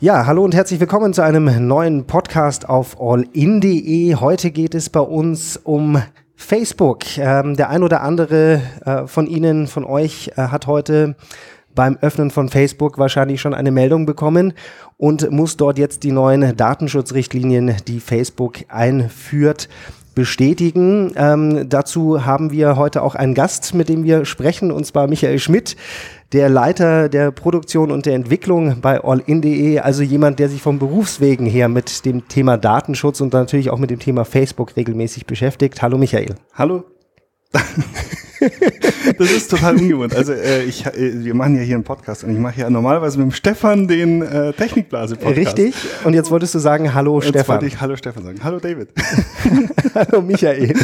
Ja, hallo und herzlich willkommen zu einem neuen Podcast auf allin.de. Heute geht es bei uns um Facebook. Ähm, der ein oder andere äh, von Ihnen, von euch, äh, hat heute beim Öffnen von Facebook wahrscheinlich schon eine Meldung bekommen und muss dort jetzt die neuen Datenschutzrichtlinien, die Facebook einführt, bestätigen. Ähm, dazu haben wir heute auch einen Gast, mit dem wir sprechen, und zwar Michael Schmidt, der Leiter der Produktion und der Entwicklung bei allin.de, also jemand, der sich vom Berufswegen her mit dem Thema Datenschutz und natürlich auch mit dem Thema Facebook regelmäßig beschäftigt. Hallo Michael. Hallo. das ist total ungewohnt. Also äh, ich, äh, wir machen ja hier einen Podcast und ich mache ja normalerweise mit dem Stefan den äh, Technikblase-Podcast. Richtig. Und jetzt wolltest du sagen, hallo jetzt Stefan. wollte ich Hallo Stefan sagen. Hallo David. hallo Michael.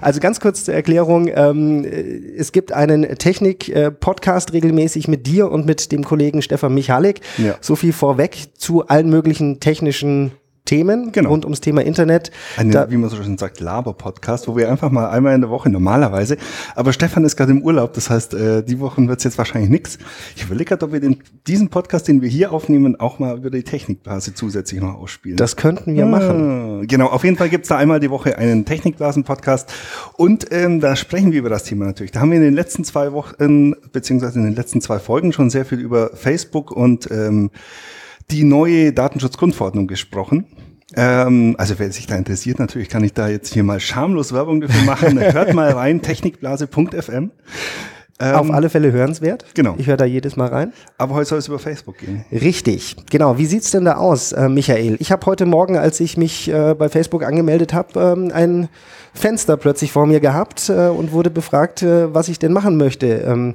Also ganz kurz zur Erklärung. Ähm, es gibt einen Technik-Podcast regelmäßig mit dir und mit dem Kollegen Stefan Michalik. Ja. So viel vorweg zu allen möglichen technischen Themen genau. rund ums Thema Internet. Eine, da, wie man so schön sagt, Laber-Podcast, wo wir einfach mal einmal in der Woche normalerweise, aber Stefan ist gerade im Urlaub, das heißt, äh, die Wochen wird es jetzt wahrscheinlich nichts. Ich überlege gerade, ob wir den, diesen Podcast, den wir hier aufnehmen, auch mal über die Technikblase zusätzlich noch ausspielen. Das könnten wir ah, machen. Genau, auf jeden Fall gibt's da einmal die Woche einen Technikblasen-Podcast und ähm, da sprechen wir über das Thema natürlich. Da haben wir in den letzten zwei Wochen, beziehungsweise in den letzten zwei Folgen schon sehr viel über Facebook und ähm, die neue Datenschutzgrundverordnung gesprochen. Ähm, also wer sich da interessiert, natürlich kann ich da jetzt hier mal schamlos Werbung dafür machen. Hört mal rein, technikblase.fm. Ähm, Auf alle Fälle hörenswert. Genau. Ich höre da jedes Mal rein. Aber heute soll es über Facebook gehen. Richtig, genau. Wie sieht's denn da aus, äh, Michael? Ich habe heute Morgen, als ich mich äh, bei Facebook angemeldet habe, ähm, ein Fenster plötzlich vor mir gehabt äh, und wurde befragt, äh, was ich denn machen möchte ähm,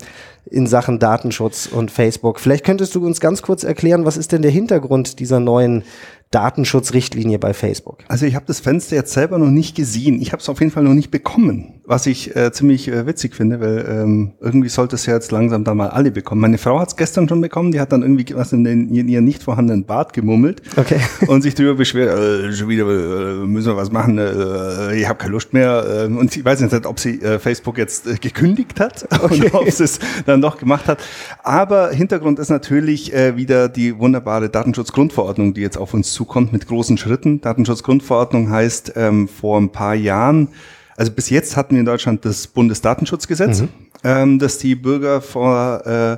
in Sachen Datenschutz und Facebook. Vielleicht könntest du uns ganz kurz erklären, was ist denn der Hintergrund dieser neuen Datenschutzrichtlinie bei Facebook? Also ich habe das Fenster jetzt selber noch nicht gesehen. Ich habe es auf jeden Fall noch nicht bekommen, was ich äh, ziemlich äh, witzig finde, weil ähm, irgendwie sollte es ja jetzt langsam da mal alle bekommen. Meine Frau hat es gestern schon bekommen, die hat dann irgendwie was in, den, in ihren nicht vorhandenen Bart gemummelt okay. und sich darüber beschwert, äh, schon wieder äh, müssen wir was machen, äh, ich habe keine Lust mehr. Äh, und ich weiß nicht, ob sie Facebook jetzt gekündigt hat okay. oder ob es dann doch gemacht hat. Aber Hintergrund ist natürlich äh, wieder die wunderbare Datenschutzgrundverordnung, die jetzt auf uns zukommt mit großen Schritten. Datenschutzgrundverordnung heißt ähm, vor ein paar Jahren, also bis jetzt hatten wir in Deutschland das Bundesdatenschutzgesetz, mhm. ähm, das die Bürger vor äh,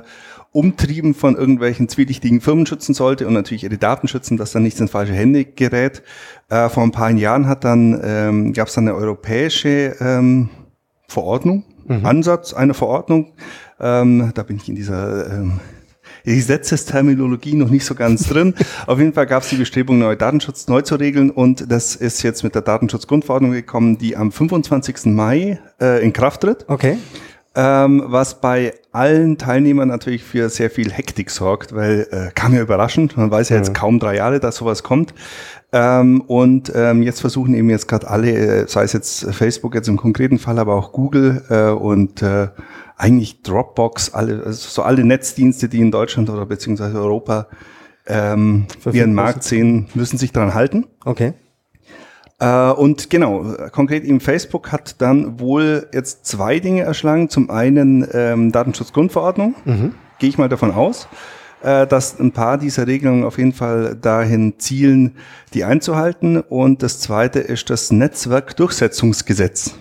Umtrieben von irgendwelchen zwielichtigen Firmen schützen sollte und natürlich ihre Daten schützen, dass dann nichts in falsche Hände gerät. Äh, vor ein paar Jahren hat dann ähm, gab es dann eine europäische ähm, Verordnung, mhm. Ansatz einer Verordnung. Ähm, da bin ich in dieser ähm, Gesetzesterminologie noch nicht so ganz drin. Auf jeden Fall gab es die Bestrebung, neue Datenschutz neu zu regeln und das ist jetzt mit der Datenschutzgrundverordnung gekommen, die am 25. Mai äh, in Kraft tritt. Okay. Ähm, was bei allen Teilnehmern natürlich für sehr viel Hektik sorgt, weil äh, kam ja überraschend, man weiß ja jetzt ja. kaum drei Jahre, dass sowas kommt. Ähm, und ähm, jetzt versuchen eben jetzt gerade alle, äh, sei es jetzt Facebook jetzt im konkreten Fall, aber auch Google äh, und äh, eigentlich Dropbox, alle, also so alle Netzdienste, die in Deutschland oder beziehungsweise Europa ähm, ihren Markt sehen, müssen sich daran halten. Okay. Äh, und genau, konkret eben Facebook hat dann wohl jetzt zwei Dinge erschlagen. Zum einen ähm, Datenschutzgrundverordnung, mhm. gehe ich mal davon aus, äh, dass ein paar dieser Regelungen auf jeden Fall dahin zielen, die einzuhalten. Und das zweite ist das Netzwerkdurchsetzungsgesetz.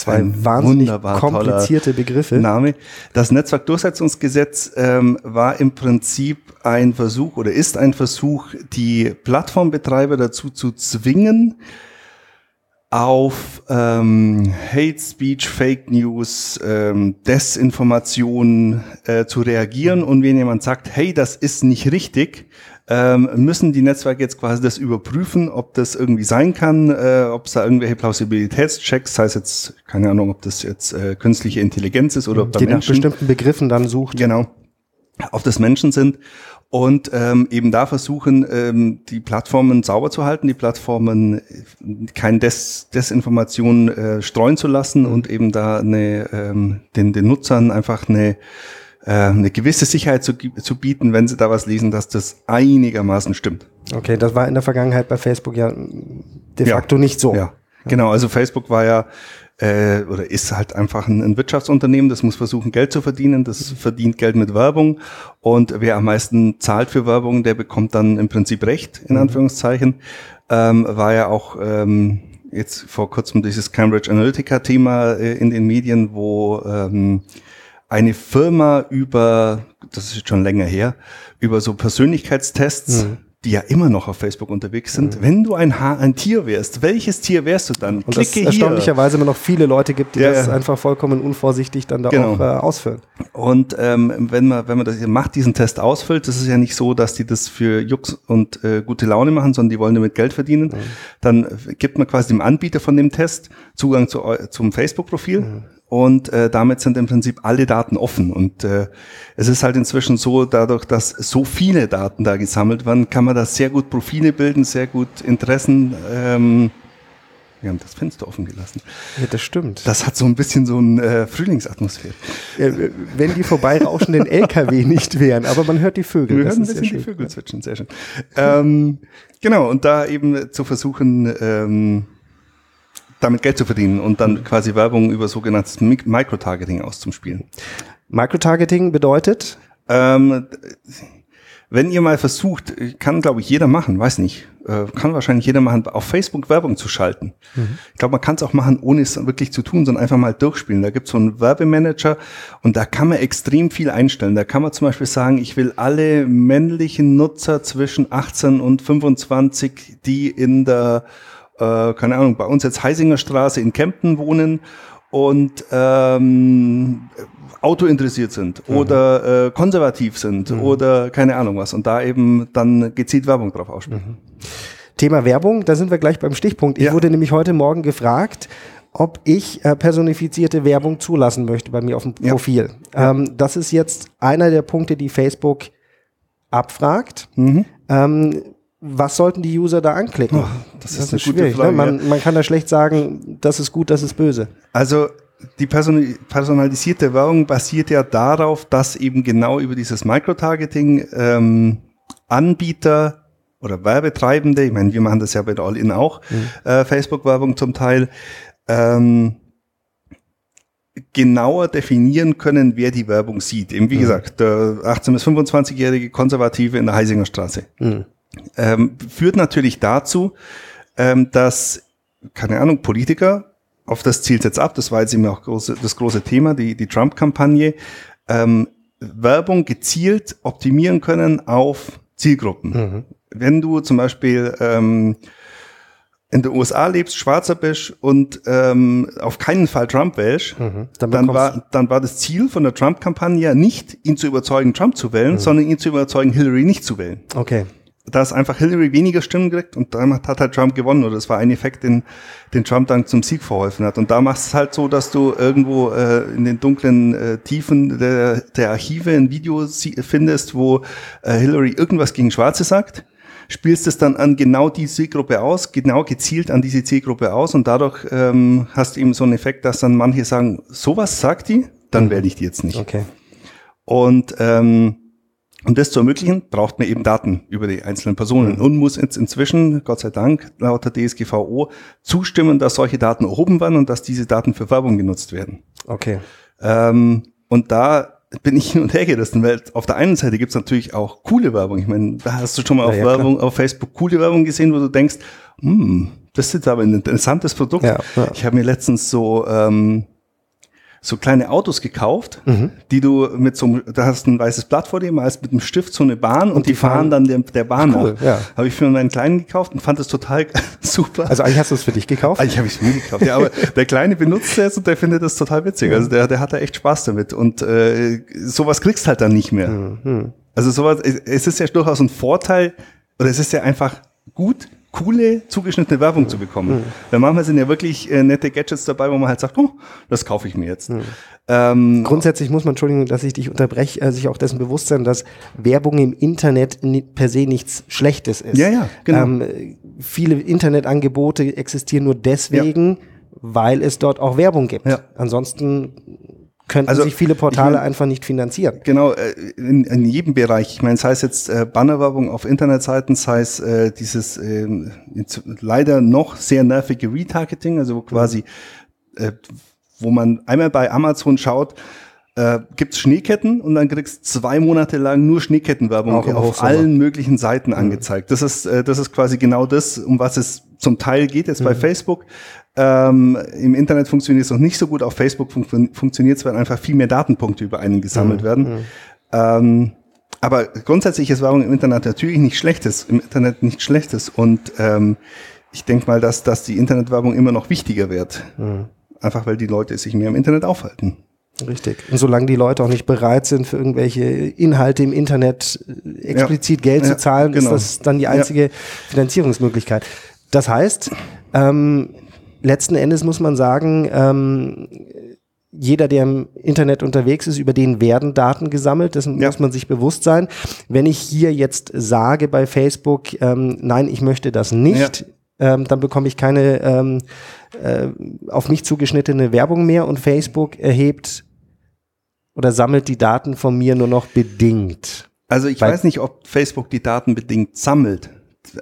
Zwei ein wahnsinnig komplizierte Begriffe. Name. Das Netzwerkdurchsetzungsgesetz ähm, war im Prinzip ein Versuch oder ist ein Versuch, die Plattformbetreiber dazu zu zwingen, auf ähm, Hate Speech, Fake News, ähm, Desinformation äh, zu reagieren. Und wenn jemand sagt, hey, das ist nicht richtig, ähm, müssen die Netzwerke jetzt quasi das überprüfen, ob das irgendwie sein kann, äh, ob es da irgendwelche Plausibilitätschecks, das heißt jetzt, keine Ahnung, ob das jetzt äh, künstliche Intelligenz ist oder ob da die Menschen, nach bestimmten Begriffen dann sucht. Genau. Ob das Menschen sind und ähm, eben da versuchen, ähm, die Plattformen sauber zu halten, die Plattformen kein Des Desinformation äh, streuen zu lassen und eben da eine, ähm, den, den Nutzern einfach eine äh, eine gewisse Sicherheit zu, zu bieten, wenn sie da was lesen, dass das einigermaßen stimmt. Okay, das war in der Vergangenheit bei Facebook ja de facto ja, nicht so. Ja, genau. Also Facebook war ja äh, oder ist halt einfach ein, ein, Wirtschaftsunternehmen, das muss versuchen, Geld zu verdienen, das verdient Geld mit Werbung und wer am meisten zahlt für Werbung, der bekommt dann im Prinzip Recht, in mhm. Anführungszeichen. Ähm, war ja auch ähm, jetzt vor kurzem dieses Cambridge Analytica-Thema äh, in den Medien, wo ähm, eine Firma über, das ist jetzt schon länger her, über so Persönlichkeitstests mhm die ja immer noch auf Facebook unterwegs sind. Mhm. Wenn du ein, Haar, ein Tier wärst, welches Tier wärst du dann? Und Klicke das erstaunlicherweise immer noch viele Leute gibt, die ja, das einfach vollkommen unvorsichtig dann da genau. auch äh, ausfüllen. Und ähm, wenn man wenn man das macht, diesen Test ausfüllt, das ist ja nicht so, dass die das für Jux und äh, gute Laune machen, sondern die wollen damit Geld verdienen. Mhm. Dann gibt man quasi dem Anbieter von dem Test Zugang zu, zum Facebook-Profil. Und äh, damit sind im Prinzip alle Daten offen. Und äh, es ist halt inzwischen so, dadurch, dass so viele Daten da gesammelt werden, kann man da sehr gut Profile bilden, sehr gut Interessen. Ähm, wir haben das Fenster offen gelassen. Ja, das stimmt. Das hat so ein bisschen so eine äh, Frühlingsatmosphäre. Ja, wenn die vorbeirauschenden LKW nicht wären, aber man hört die Vögel. Wir hören ein bisschen die Vögel zwitschern, sehr schön. Ähm, genau, und da eben zu versuchen, ähm, damit Geld zu verdienen und dann quasi Werbung über sogenanntes Microtargeting auszuspielen. Microtargeting bedeutet? Ähm, wenn ihr mal versucht, kann glaube ich jeder machen, weiß nicht, äh, kann wahrscheinlich jeder machen, auf Facebook Werbung zu schalten. Mhm. Ich glaube, man kann es auch machen, ohne es wirklich zu tun, sondern einfach mal durchspielen. Da gibt es so einen Werbemanager und da kann man extrem viel einstellen. Da kann man zum Beispiel sagen, ich will alle männlichen Nutzer zwischen 18 und 25, die in der äh, keine Ahnung, bei uns jetzt Heisinger Straße in Kempten wohnen und ähm, Auto interessiert sind mhm. oder äh, konservativ sind mhm. oder keine Ahnung was und da eben dann gezielt Werbung drauf ausspielen. Mhm. Thema Werbung, da sind wir gleich beim Stichpunkt. Ich ja. wurde nämlich heute Morgen gefragt, ob ich äh, personifizierte Werbung zulassen möchte bei mir auf dem Profil. Ja. Ähm, das ist jetzt einer der Punkte, die Facebook abfragt. Mhm. Ähm, was sollten die User da anklicken? Oh, das, das, ist, ist schwierig. Frage, ne? man, man, kann da schlecht sagen, das ist gut, das ist böse. Also die personalisierte Werbung basiert ja darauf, dass eben genau über dieses Microtargeting ähm, Anbieter oder Werbetreibende, ich meine, wir machen das ja bei All-In auch, mhm. äh, Facebook-Werbung zum Teil, ähm, genauer definieren können, wer die Werbung sieht. Eben wie mhm. gesagt, der 18- bis 25-jährige Konservative in der Heisinger Straße. Mhm ähm, führt natürlich dazu, ähm, dass, keine Ahnung, Politiker, auf das zielt jetzt ab, das war jetzt eben auch große, das große Thema, die, die Trump-Kampagne, ähm, Werbung gezielt optimieren können auf Zielgruppen. Mhm. Wenn du zum Beispiel ähm, in den USA lebst, schwarzer bist und ähm, auf keinen Fall Trump wählst, mhm. dann, dann, war, dann war das Ziel von der Trump-Kampagne nicht, ihn zu überzeugen, Trump zu wählen, mhm. sondern ihn zu überzeugen, Hillary nicht zu wählen. Okay da ist einfach Hillary weniger Stimmen gekriegt und damit hat halt Trump gewonnen oder das war ein Effekt, den, den Trump dann zum Sieg verholfen hat. Und da machst es halt so, dass du irgendwo äh, in den dunklen äh, Tiefen der, der Archive ein Video findest, wo äh, Hillary irgendwas gegen Schwarze sagt, spielst es dann an genau die Zielgruppe aus, genau gezielt an diese Zielgruppe aus und dadurch ähm, hast du eben so einen Effekt, dass dann manche sagen, sowas sagt die, dann mhm. werde ich die jetzt nicht. Okay. Und ähm, um das zu ermöglichen, braucht man eben Daten über die einzelnen Personen und muss jetzt inzwischen, Gott sei Dank, laut der DSGVO zustimmen, dass solche Daten erhoben werden und dass diese Daten für Werbung genutzt werden. Okay. Ähm, und da bin ich hin und her gerissen, weil auf der einen Seite gibt's natürlich auch coole Werbung. Ich meine, da hast du schon mal auf ja, Werbung, klar. auf Facebook coole Werbung gesehen, wo du denkst, hm, das ist aber ein interessantes Produkt. Ja. Ich habe mir letztens so ähm, so kleine Autos gekauft, mhm. die du mit so einem, da hast ein weißes Blatt vor dir, malst mit einem Stift so eine Bahn und, und die, die fahren, dann der, der Bahn cool, nach. Ja. Habe ich für meinen Kleinen gekauft und fand das total super. Also eigentlich hast du es für dich gekauft? Eigentlich habe ich es mir gekauft, ja, aber der Kleine benutzt es und der findet das total witzig. Also der, der hat da echt Spaß damit und äh, sowas kriegst halt dann nicht mehr. Mhm. Also sowas, es ist ja durchaus ein Vorteil oder es ist ja einfach gut, coole, zugeschnittene Werbung zu bekommen. Mhm. Weil manchmal sind ja wirklich äh, nette Gadgets dabei, wo man halt sagt, oh, das kaufe ich mir jetzt. Mhm. Ähm, Grundsätzlich muss man, Entschuldigung, dass ich dich unterbreche, äh, sich auch dessen bewusst sein, dass Werbung im Internet per se nichts Schlechtes ist. Ja, ja, genau. Ähm, viele Internetangebote existieren nur deswegen, ja. weil es dort auch Werbung gibt. Ja. Ansonsten könnten also, sich viele Portale ich mein, einfach nicht finanzieren. Genau, äh, in, in, jedem Bereich. Ich meine, sei es jetzt äh, Bannerwerbung auf Internetseiten, sei es äh, dieses äh, leider noch sehr nervige Retargeting, also quasi äh, wo man einmal bei Amazon schaut, äh, gibt's Schneeketten und dann kriegst zwei Monate lang nur Schneekettenwerbung auf Hochsommer. allen möglichen Seiten angezeigt. Das ist, äh, das ist quasi genau das, um was es zum Teil geht jetzt bei Facebook. Ähm, Im Internet funktioniert es noch nicht so gut. Auf Facebook fun funktioniert es, weil einfach viel mehr Datenpunkte über einen gesammelt werden. Ähm, aber grundsätzlich ist Werbung im Internet natürlich nicht schlechtes, im Internet nicht schlechtes. Und ähm, ich denke mal, dass, dass die Internetwerbung immer noch wichtiger wird. Einfach weil die Leute sich mehr im Internet aufhalten. Richtig. Und solange die Leute auch nicht bereit sind, für irgendwelche Inhalte im Internet äh, explizit Geld Ja, zu zahlen, genau. ist das dann die einzige Finanzierungsmöglichkeit. Das heißt, ähm, letzten Endes muss man sagen, ähm, jeder, der im Internet unterwegs ist, über den werden Daten gesammelt. Dessen Ja. muss man sich bewusst sein. Wenn ich hier jetzt sage bei Facebook, ähm, nein, ich möchte das nicht, ähm, dann bekomme ich keine ähm, äh, auf mich zugeschnittene Werbung mehr und Facebook erhebt oder sammelt die Daten von mir nur noch bedingt. Also ich Weil- weiß nicht, ob Facebook die Daten bedingt sammelt.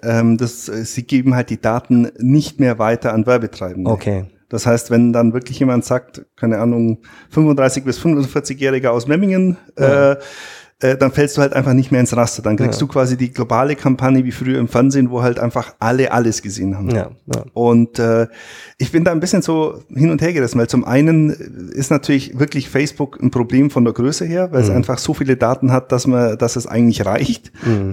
Ähm, das, äh, sie geben halt die Daten nicht mehr weiter an Werbetreibende. Okay. Das heißt, wenn dann wirklich jemand sagt, keine Ahnung, 35 bis 45-Jähriger aus Memmingen, äh, äh, dann fällst du halt einfach nicht mehr ins Raster. Dann kriegst Ja. du quasi die globale Kampagne wie früher im Fernsehen, wo halt einfach alle alles gesehen haben. Ja, ja. Und äh, ich bin da ein bisschen so hin und her gerissen, weil zum einen ist natürlich wirklich Facebook ein Problem von der Größe her, weil es einfach so viele Daten hat, dass man, dass es eigentlich reicht,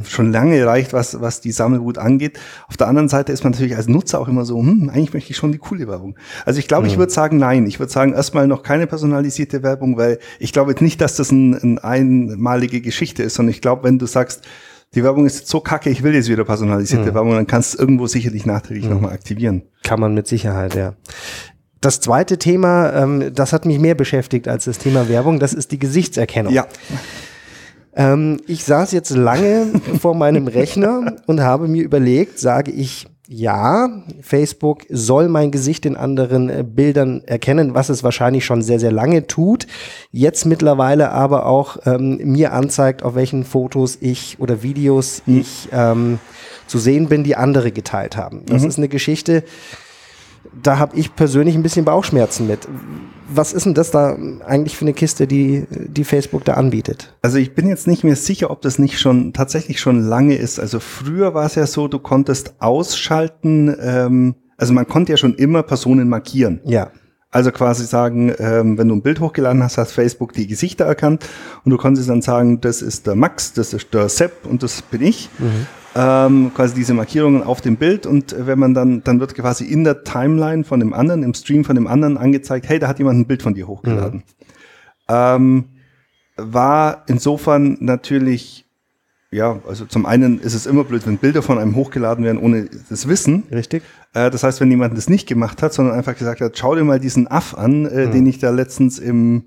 schon lange reicht, was was die Sammelwut angeht. Auf der anderen Seite ist man natürlich als Nutzer auch immer so, hm, eigentlich möchte ich schon die coole Werbung. Also ich glaube, ich würde sagen, nein, ich würde sagen erstmal noch keine personalisierte Werbung, weil ich glaube nicht, dass das ein, ein einmalige Geschichte ist, sondern ich glaube, wenn du sagst die Werbung ist jetzt so kacke, ich will jetzt wieder personalisierte Werbung, dann kannst du es irgendwo sicherlich nachträglich nochmal aktivieren. Kann man mit Sicherheit, ja. Das zweite Thema, ähm, das hat mich mehr beschäftigt als das Thema Werbung, das ist die Gesichtserkennung. Ja, Ähm, ich saß jetzt lange vor meinem Rechner und habe mir überlegt, sage ich, ja, Facebook soll mein Gesicht in anderen äh, Bildern erkennen, was es wahrscheinlich schon sehr, sehr lange tut. Jetzt mittlerweile aber auch ähm, mir anzeigt, auf welchen Fotos ich oder Videos ich ähm, zu sehen bin, die andere geteilt haben. Das ist eine Geschichte, da habe ich persönlich ein bisschen Bauchschmerzen mit. Was ist denn das da eigentlich für eine Kiste, die, die Facebook da anbietet? also ich bin jetzt nicht mehr sicher, ob das nicht schon tatsächlich schon lange ist. Also früher war es ja so, du konntest ausschalten, ähm, also man konnte ja schon immer Personen markieren. Ja. Also quasi sagen, ähm, wenn du ein Bild hochgeladen hast, hat Facebook die Gesichter erkannt und du konntest dann sagen, das ist der Max, das ist der Sepp und das bin ich. Ähm, quasi diese Markierungen auf dem Bild und wenn man dann, dann wird quasi in der Timeline von dem anderen, im Stream von dem anderen angezeigt, hey, da hat jemand ein Bild von dir hochgeladen. Ähm, war insofern natürlich, ja, also zum einen ist es immer blöd, wenn Bilder von einem hochgeladen werden ohne das Wissen. Richtig? Äh, das heißt, wenn jemand das nicht gemacht hat, sondern einfach gesagt hat, schau dir mal diesen Aff an, äh, den ich da letztens im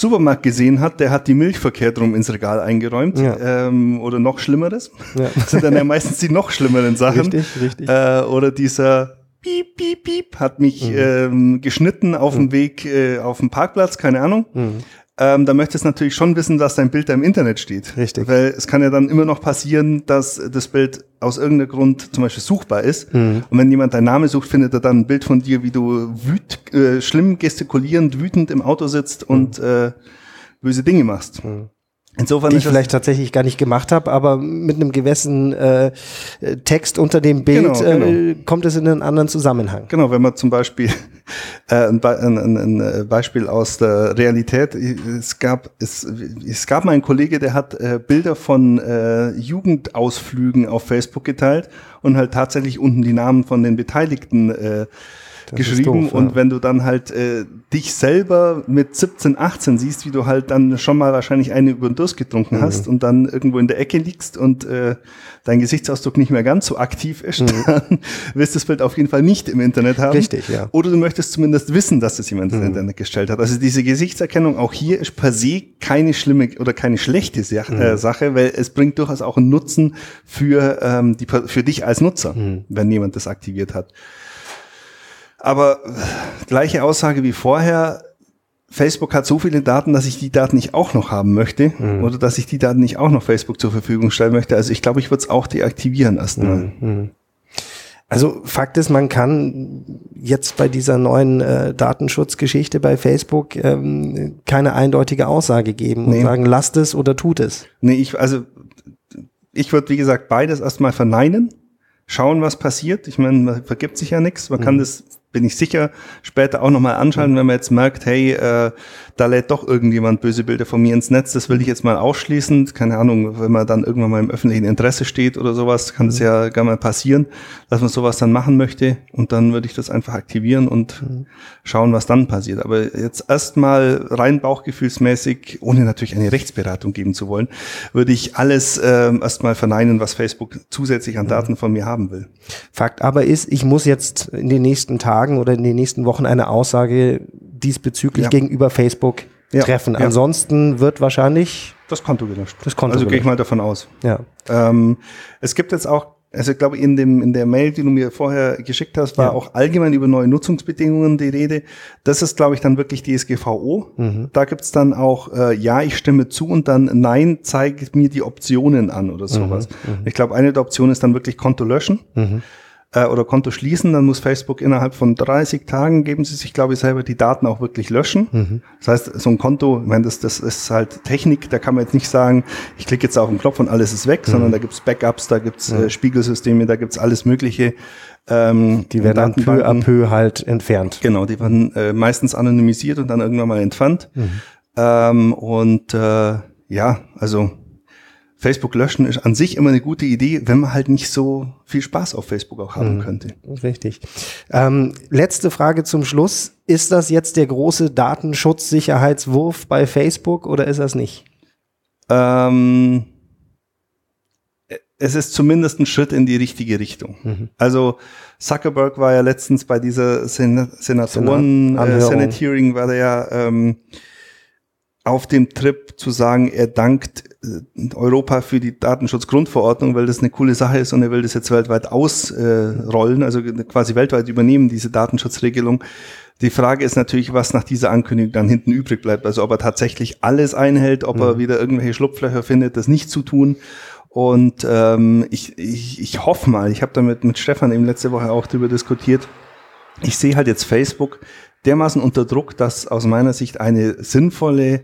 Supermarkt gesehen hat, der hat die Milch verkehrt rum ins Regal eingeräumt Ja. ähm, oder noch Schlimmeres. Ja. Das sind dann ja meistens die noch schlimmeren Sachen. Richtig, richtig. Äh, oder dieser Piep, Piep, Piep hat mich Mhm. ähm, geschnitten auf dem Weg äh, auf dem Parkplatz, keine Ahnung. Mhm. Ähm, da möchtest du natürlich schon wissen, dass dein Bild da im Internet steht. Richtig. Weil es kann ja dann immer noch passieren, dass das Bild aus irgendeinem Grund zum Beispiel suchbar ist. Mhm. Und wenn jemand deinen Namen sucht, findet er dann ein Bild von dir, wie du wüt, äh, schlimm gestikulierend, wütend im Auto sitzt und äh, böse Dinge machst. Insofern Mhm. Die ist ich vielleicht tatsächlich gar nicht gemacht habe, aber mit einem gewissen äh, Text unter dem Bild Genau, Äh, kommt es in einen anderen Zusammenhang. Genau, wenn man zum Beispiel ein, Be ein, ein äh, Beispiel aus der Realität, es gab es, es gab mal einen Kollege, der hat äh, Bilder von äh, Jugendausflügen auf Facebook geteilt und halt tatsächlich unten die Namen von den Beteiligten äh, ist geschrieben doof, ja. und wenn du dann halt äh, dich selber mit 17, 18 siehst, wie du halt dann schon mal wahrscheinlich eine über den Durst getrunken Mhm. hast und dann irgendwo in der Ecke liegst und äh, dein Gesichtsausdruck nicht mehr ganz so aktiv ist, dann wirst du das Bild auf jeden Fall nicht im Internet haben. Mhm. Richtig, ja. Mhm. Oder du möchtest zumindest wissen, dass das jemand ins Internet gestellt hat. Also diese Gesichtserkennung auch hier ist per se keine schlimme oder keine schlechte Sa Mhm. äh, Sache, weil es bringt durchaus auch einen Nutzen für, ähm, die, für dich als Nutzer, Mhm. wenn jemand das aktiviert hat. Aber gleiche Aussage wie vorher. Facebook hat so viele Daten, dass ich die Daten nicht auch noch haben möchte Mhm. oder dass ich die Daten nicht auch noch Facebook zur Verfügung stellen möchte. Also ich glaube, ich würde es auch deaktivieren erstmal. Mhm. Also Fakt ist, man kann jetzt bei dieser neuen äh, Datenschutzgeschichte bei Facebook ähm, keine eindeutige Aussage geben nee. und sagen, lasst es oder tut es. Nee, ich, also ich würde, wie gesagt, beides erstmal verneinen, schauen, was passiert. Ich meine, man vergibt sich ja nichts. Man mhm. kann das bin ich sicher, später auch nochmal anschauen, wenn man jetzt merkt, hey, äh, da lädt doch irgendjemand böse Bilder von mir ins Netz, das will ich jetzt mal ausschließen. Keine Ahnung, wenn man dann irgendwann mal im öffentlichen Interesse steht oder sowas, kann das mhm. ja gar mal passieren, dass man sowas dann machen möchte und dann würde ich das einfach aktivieren und mhm. schauen, was dann passiert. Aber jetzt erstmal rein bauchgefühlsmäßig, ohne natürlich eine Rechtsberatung geben zu wollen, würde ich alles äh, erstmal verneinen, was Facebook zusätzlich an mhm. Daten von mir haben will. Fakt aber ist, ich muss jetzt in den nächsten Tagen Tagen oder in den nächsten Wochen eine Aussage diesbezüglich ja. gegenüber Facebook ja. treffen. Ja. Ansonsten wird wahrscheinlich das Konto gelöscht. Das Konto also gehe ich mal davon aus. Ja. Ähm, es gibt jetzt auch also ich glaube, in dem in der Mail, die du mir vorher geschickt hast, war ja. auch allgemein über neue Nutzungsbedingungen die Rede. Das ist, glaube ich, dann wirklich DSGVO. Mhm. Da gibt's dann auch äh, ja, ich stimme zu und dann nein, zeigt mir die Optionen an oder sowas. Mhm. Mhm. Ich glaube, eine der Optionen ist dann wirklich Konto löschen. Mhm äh, oder Konto schließen, dann muss Facebook innerhalb von 30 Tagen geben sie sich, glaube ich, selber die Daten auch wirklich löschen. Mhm. Das heißt, so ein Konto, ich meine, das, das ist halt Technik, da kann man jetzt nicht sagen, ich klicke jetzt auf den Knopf und alles ist weg, mhm. sondern da gibt's Backups, da gibt's äh, Spiegelsysteme, da gibt's alles Mögliche. Ähm, die werden dann peu à peu halt entfernt. Genau, die werden äh, meistens anonymisiert und dann irgendwann mal entfernt. Mhm. Ähm, und äh, ja, also Facebook löschen ist an sich immer eine gute Idee, wenn man halt nicht so viel Spaß auf Facebook auch haben mhm. könnte. Richtig. Ähm, letzte Frage zum Schluss. Ist das jetzt der große Datenschutzsicherheitswurf bei Facebook oder ist das nicht? Ähm, es ist zumindest ein Schritt in die richtige Richtung. Mhm. Also Zuckerberg war ja letztens bei dieser Sen Senatoren Senat äh, Senate Hearing war der ja ähm, auf dem Trip zu sagen, er dankt äh, Europa für die Datenschutzgrundverordnung, weil das eine coole Sache ist und er will das jetzt weltweit ausrollen, also quasi weltweit übernehmen, diese Datenschutzregelung. Die Frage ist natürlich, was nach dieser Ankündigung dann hinten übrig bleibt. Also ob er tatsächlich alles einhält, ob mhm. er wieder irgendwelche Schlupflöcher findet, das nicht zu tun. Und ähm, ich, ich, ich hoffe mal, ich habe damit mit Stefan eben letzte Woche auch darüber diskutiert, ich sehe halt jetzt Facebook dermaßen unter Druck, dass aus meiner Sicht eine sinnvolle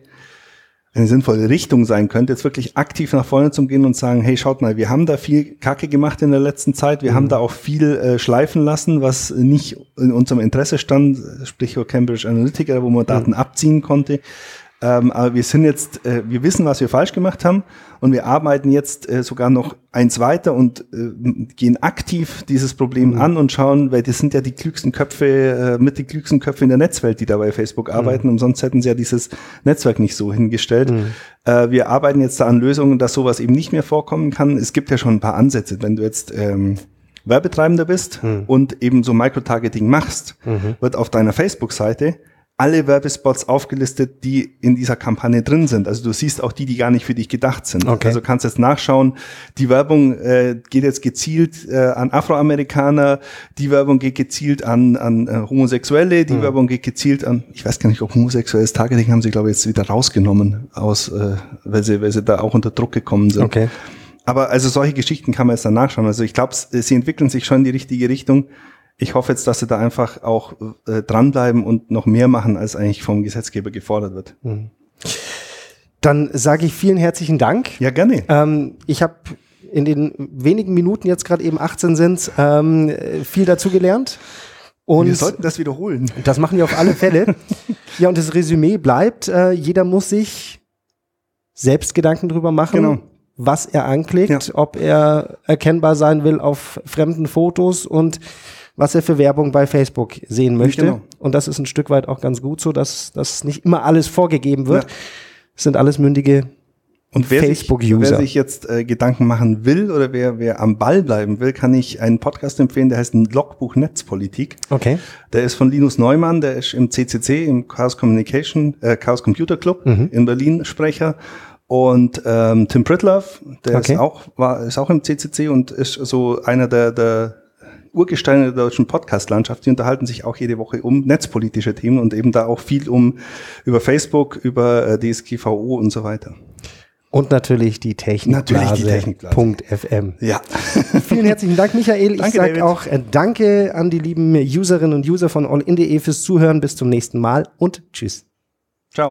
eine sinnvolle Richtung sein könnte, jetzt wirklich aktiv nach vorne zu gehen und sagen, hey, schaut mal, wir haben da viel Kacke gemacht in der letzten Zeit, wir mhm. haben da auch viel äh, schleifen lassen, was nicht in unserem Interesse stand, sprich Cambridge Analytica, wo man Daten mhm. abziehen konnte. Ähm, aber wir sind jetzt, äh, wir wissen, was wir falsch gemacht haben und wir arbeiten jetzt äh, sogar noch eins weiter und äh, gehen aktiv dieses Problem mhm. an und schauen, weil das sind ja die klügsten Köpfe, äh, mit die klügsten Köpfe in der Netzwelt, die da bei Facebook arbeiten. Mhm. Und sonst hätten sie ja dieses Netzwerk nicht so hingestellt. Mhm. Äh, wir arbeiten jetzt da an Lösungen, dass sowas eben nicht mehr vorkommen kann. Es gibt ja schon ein paar Ansätze, wenn du jetzt ähm, Werbetreibender bist mhm. und eben so Microtargeting machst, mhm. wird auf deiner Facebook-Seite alle Werbespots aufgelistet, die in dieser Kampagne drin sind. Also du siehst auch die, die gar nicht für dich gedacht sind. Okay. Also kannst jetzt nachschauen, die Werbung äh, geht jetzt gezielt äh, an Afroamerikaner, die Werbung geht gezielt an, an äh, Homosexuelle, die mhm. Werbung geht gezielt an, ich weiß gar nicht, ob homosexuelles Targeting haben sie, glaube ich, jetzt wieder rausgenommen, aus, äh, weil, sie, weil sie da auch unter Druck gekommen sind. Okay. Aber also solche Geschichten kann man jetzt dann nachschauen. Also ich glaube, sie entwickeln sich schon in die richtige Richtung ich hoffe jetzt, dass sie da einfach auch äh, dranbleiben und noch mehr machen, als eigentlich vom Gesetzgeber gefordert wird. Mhm. Dann sage ich vielen herzlichen Dank. Ja, gerne. Ähm, ich habe in den wenigen Minuten, jetzt gerade eben 18 sind, ähm, viel dazu gelernt. Und wir sollten das wiederholen. Das machen wir auf alle Fälle. ja, und das Resümee bleibt, äh, jeder muss sich selbst Gedanken drüber machen, genau. was er anklickt, ja. ob er erkennbar sein will auf fremden Fotos und was er für Werbung bei Facebook sehen möchte. Genau. Und das ist ein Stück weit auch ganz gut so, dass, dass nicht immer alles vorgegeben wird. Ja. Es sind alles mündige und wer Facebook-User. Sich, wer sich jetzt äh, Gedanken machen will oder wer, wer am Ball bleiben will, kann ich einen Podcast empfehlen, der heißt Logbuch Netzpolitik. Okay. Der ist von Linus Neumann, der ist im CCC, im Chaos Communication, äh, Chaos Computer Club mhm. in Berlin Sprecher. Und ähm, Tim Pritlove, der okay. ist auch war ist auch im CCC und ist so einer der, der Urgesteine der deutschen Podcast-Landschaft, die unterhalten sich auch jede Woche um netzpolitische Themen und eben da auch viel um über Facebook, über äh, DSGVO und so weiter. Und natürlich die Technikblase.fm. Ja. Vielen herzlichen Dank, Michael. Ich sage auch äh, Danke an die lieben Userinnen und User von allin.de fürs Zuhören. Bis zum nächsten Mal und tschüss. Ciao.